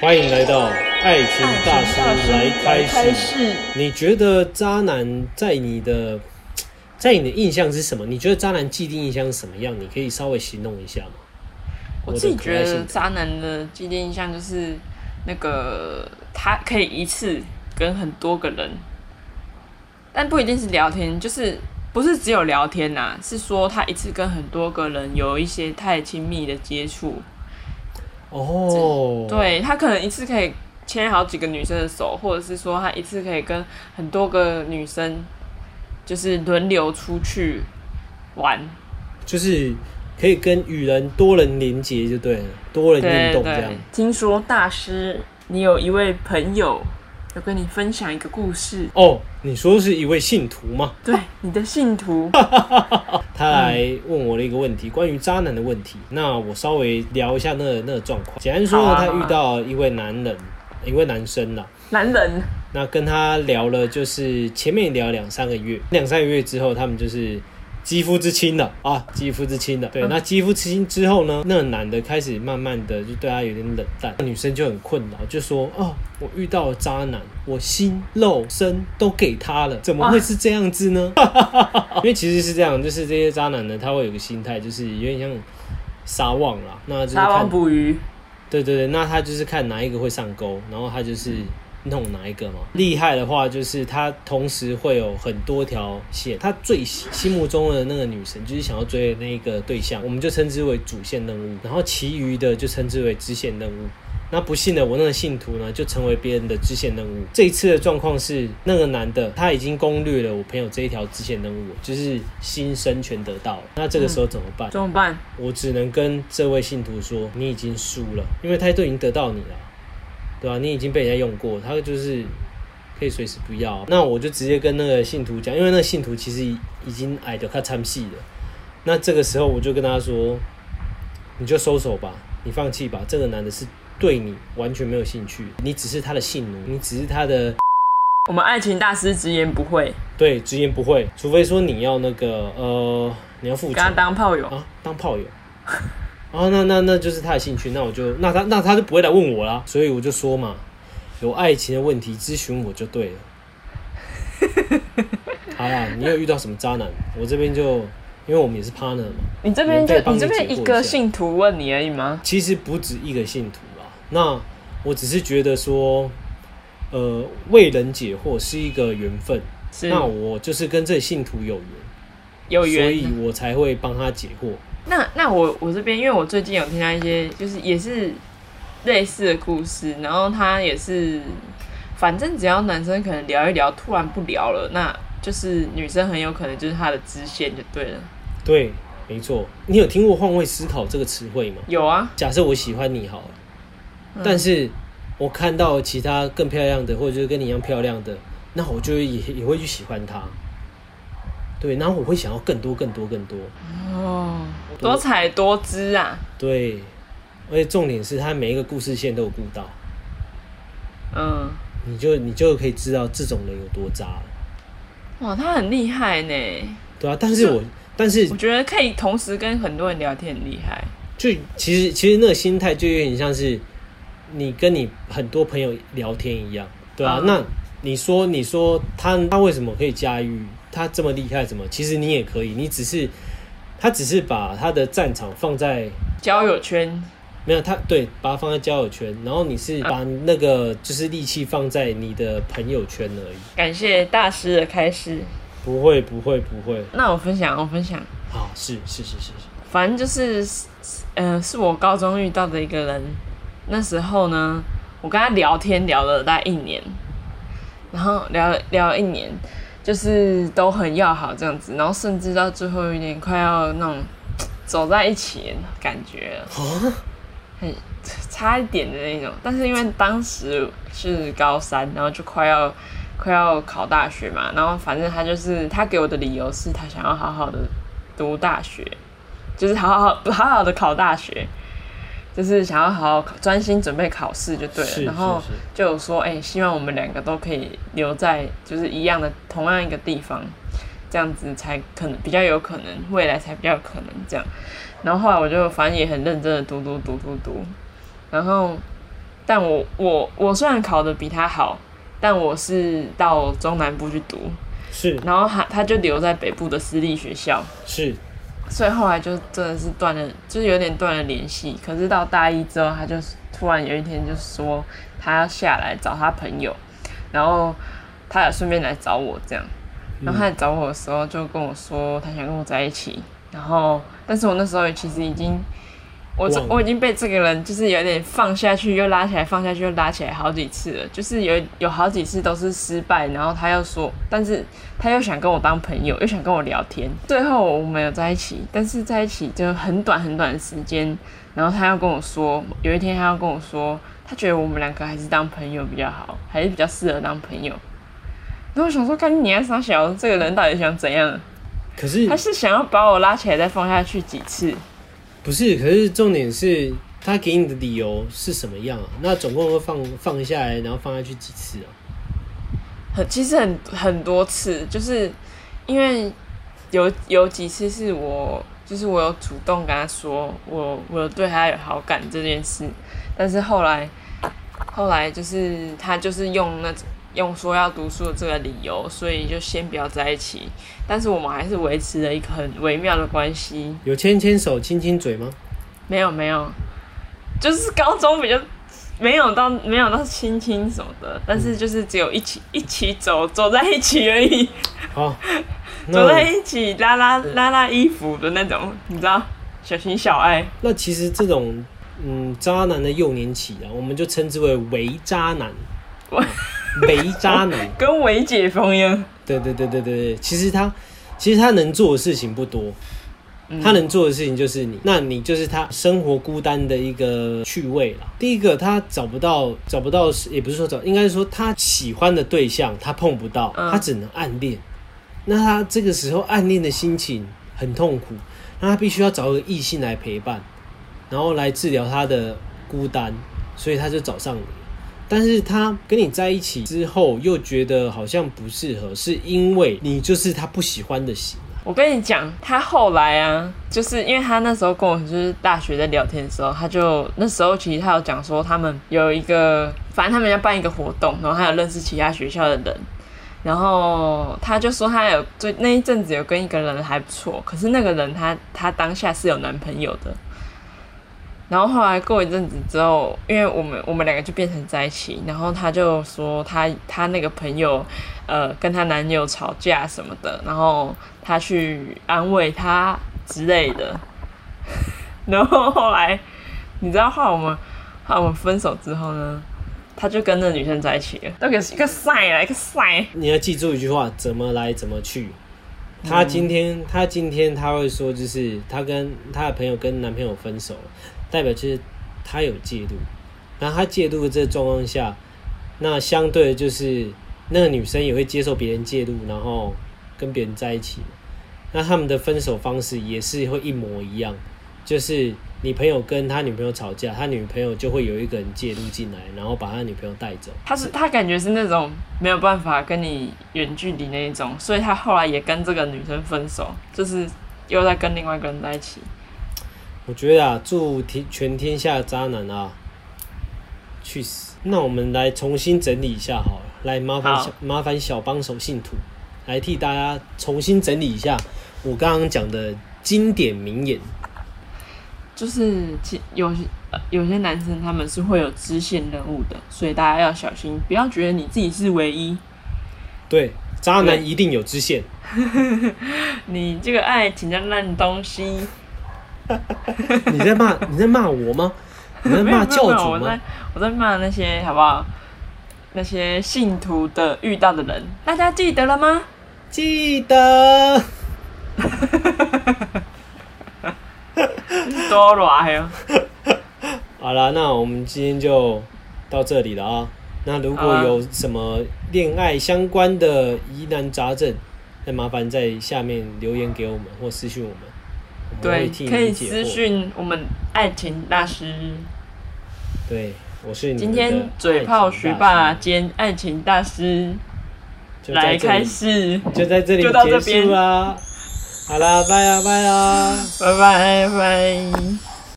欢迎来到爱情大师来开开始。你觉得渣男在你的在你的印象是什么？你觉得渣男既定印象是什么样？你可以稍微形容一下吗？我自己觉得渣男的既定印象就是那个他可以一次跟很多个人，但不一定是聊天，就是不是只有聊天呐、是说他一次跟很多个人有一些太亲密的接触，哦，，对他可能一次可以牵好几个女生的手，或者是说他一次可以跟很多个女生就是轮流出去玩，就是可以跟与人多人连接就对了，多人运动这样对。。听说大师，你有一位朋友要跟你分享一个故事，哦，你说是一位信徒吗？对你的信徒，他来问我了一个问题，关于渣男的问题。那我稍微聊一下那个那个状况。简单说他遇到一位男人，一位男生了。男人那跟他聊了，就是前面聊两三个月，两三个月之后，他们就是肌肤之亲了啊，肌肤之亲了。对，嗯那肌肤之亲之后呢，那个男的开始慢慢的就对他有点冷淡，那女生就很困扰，就说哦，我遇到了渣男，我心肉身都给他了，怎么会是这样子呢？因为其实是这样，就是这些渣男呢，他会有个心态，就是有点像撒网啦，那就是撒网看捕鱼，对对对，那他就是看哪一个会上钩，然后他就是弄哪一个嘛。厉害的话，就是他同时会有很多条线。他最心目中的那个女神，就是想要追的那一个对象，我们就称之为主线任务，然后其余的就称之为支线任务。那不幸的，我那个信徒呢，就成为别人的支线任务。这一次的状况是，那个男的他已经攻略了我朋友这一条支线任务，就是新生全得到了。那这个时候怎么办？怎么办？我只能跟这位信徒说，你已经输了，因为他都已经得到你了，对吧、你已经被人家用过，他就是可以随时不要。那我就直接跟那个信徒讲，因为那个信徒其实已已经矮的他参戏了。那这个时候我就跟他说，你就收手吧，你放弃吧，这个男的是对你完全没有兴趣，你只是他的性奴，你只是他的 我们爱情大师直言不讳，对直言不讳，除非说你要那个呃，你要付跟他钱。当炮友。啊，当炮友。哦，那那那就是他的兴趣，那我就那他那他就不会来问我啦，所以我就说嘛，有爱情的问题咨询我就对了。好啦，你有遇到什么渣男？我这边就因为我们也是 partner 嘛，你这边就你你这边一个信徒问你而已吗？其实不止一个信徒啦。那我只是觉得说，呃，为人解惑是一个缘分，那我就是跟这信徒有缘，有缘所以。我才会帮他解惑。那那我我这边，因为我最近有听到一些，就是也是类似的故事，然后他也是，反正只要男生可能聊一聊，突然不聊了，那就是女生很有可能就是他的支线就对了。对，没错。你有听过换位思考这个词汇吗？有啊，假设我喜欢你好了，嗯但是我看到其他更漂亮的，或者就是跟你一样漂亮的，那我就也也会去喜欢他。对，然后我会想要更多、更多、更多。哦，多彩多姿啊，对，而且重点是他每一个故事线都有顾到，嗯，你就你就可以知道这种人有多渣了，哇，他很厉害呢，对啊，但是我但是我觉得可以同时跟很多人聊天，很厉害。就其实其实那个心态就有点像是你跟你很多朋友聊天一样，对啊。嗯那你说你说他他为什么可以驾驭？他这么厉害，怎么？其实你也可以，你只是他只是把他的战场放在交友圈，没有他对，把它放在交友圈，然后你是把那个就是力气放在你的朋友圈而已。感谢大师的开示。不会不会不会，那我分享，我分享。好是是是是是，反正就是，呃，是我高中遇到的一个人。那时候呢，我跟他聊天聊了大概一年，然后聊聊了一年，就是都很要好这样子，然后甚至到最后一年快要那种走在一起的感觉了，很差一点的那种。但是因为当时是高三，然后就快要快要考大学嘛，然后反正他就是他给我的理由是他想要好好的读大学，就是好好好好的考大学，就是想要好好考专心准备考试就对了。然后就有说，哎、希望我们两个都可以留在就是一样的同样一个地方，这样子才可能比较有可能未来才比较有可能这样。然后后来我就反正也很认真的读读读读读，然后但我我我虽然考的比他好，但我是到中南部去读，是然后他他就留在北部的私立学校，是，所以后来就真的是断了，就是有点断了联系。可是到大一之后，他就突然有一天就说他要下来找他朋友，然后他也顺便来找我这样。然后他来找我的时候，就跟我说他想跟我在一起。然后，但是我那时候其实已经，我我已经被这个人就是有点放下去又拉起来，放下去又拉起来好几次了。就是有有好几次都是失败，然后他又说，但是他又想跟我当朋友，又想跟我聊天。最后我们有在一起，但是在一起就很短很短的时间。然后他要跟我说，有一天他要跟我说，他觉得我们两个还是当朋友比较好，还是比较适合当朋友。然后我想说，看你还傻小，这个人到底想怎样？可是他是想要把我拉起来再放下去几次？不是？可是重点是他给你的理由是什么样啊？那总共会放放下来，然后放下去几次啊？很其实很很多次，就是因为有有几次是我就是我有主动跟他说我我对他有好感这件事，但是后来后来就是他就是用那种用说要读书的这个理由，所以就先不要在一起，但是我们还是维持了一个很微妙的关系。有牵牵手、亲亲嘴吗？没有没有，就是高中比较没有到没有到亲亲什么的，但是就是只有一起一起走走在一起而已，好，走在一起拉拉拉拉衣服的那种，你知道，小情小爱。那其实这种嗯渣男的幼年期啊，我们就称之为伪渣男，我伪渣男。跟伪解封一样，对对对对对对，其实他其实他能做的事情不多，他能做的事情就是你，那你就是他生活孤单的一个趣味了。第一个，他找不到找不到，也不是说找，应该是说他喜欢的对象他碰不到，嗯他只能暗恋。那他这个时候暗恋的心情很痛苦，那他必须要找个异性来陪伴，然后来治疗他的孤单，所以他就找上你。但是他跟你在一起之后，又觉得好像不适合，是因为你就是他不喜欢的型。我跟你讲，他后来啊，就是因为他那时候跟我就是大学在聊天的时候，他就那时候其实他有讲说他们有一个，反正他们要办一个活动，然后他有认识其他学校的人，然后他就说他有最那一阵子有跟一个人还不错，可是那个人他他当下是有男朋友的。然后后来过一阵子之后，因为我们我们两个就变成在一起，然后他就说他他那个朋友，呃，跟她男友吵架什么的，然后他去安慰他之类的，然后后来你知道后来我们后来我们分手之后呢，他就跟那女生在一起了，那个一个晒啊一个晒，你要记住一句话：怎么来怎么去。他今天，他今天他会说，就是他跟他的朋友跟男朋友分手，代表就是他有介入。然后他介入的这状况下，那相对的就是那个女生也会接受别人介入，然后跟别人在一起。那他们的分手方式也是会一模一样，就是你朋友跟他女朋友吵架，他女朋友就会有一个人介入进来，然后把他女朋友带走。他是他感觉是那种没有办法跟你远距离那一种，所以他后来也跟这个女生分手，就是又在跟另外一个人在一起。我觉得啊，祝天全天下的渣男啊，去死！那我们来重新整理一下好了，来麻烦小麻烦小帮手信徒来替大家重新整理一下我刚刚讲的经典名言。就是其有些呃有些男生他们是会有支线任务的，所以大家要小心，不要觉得你自己是唯一。对，渣男一定有支线。你这个爱情的烂东西，你在骂你在骂我吗？你在骂教主吗？我在骂那些好不好？那些信徒的遇到的人，大家记得了吗？记得。多软哟！好了，那我们今天就到这里了啊。那如果有什么恋爱相关的疑难杂症，那麻烦在下面留言给我们或私信，我们对，可以私惑。讯我们爱情大师。对，我是你今天嘴炮学霸兼爱情大师来开始，就在这里就到这结边束啦。好啦，拜啦拜啦。拜拜拜。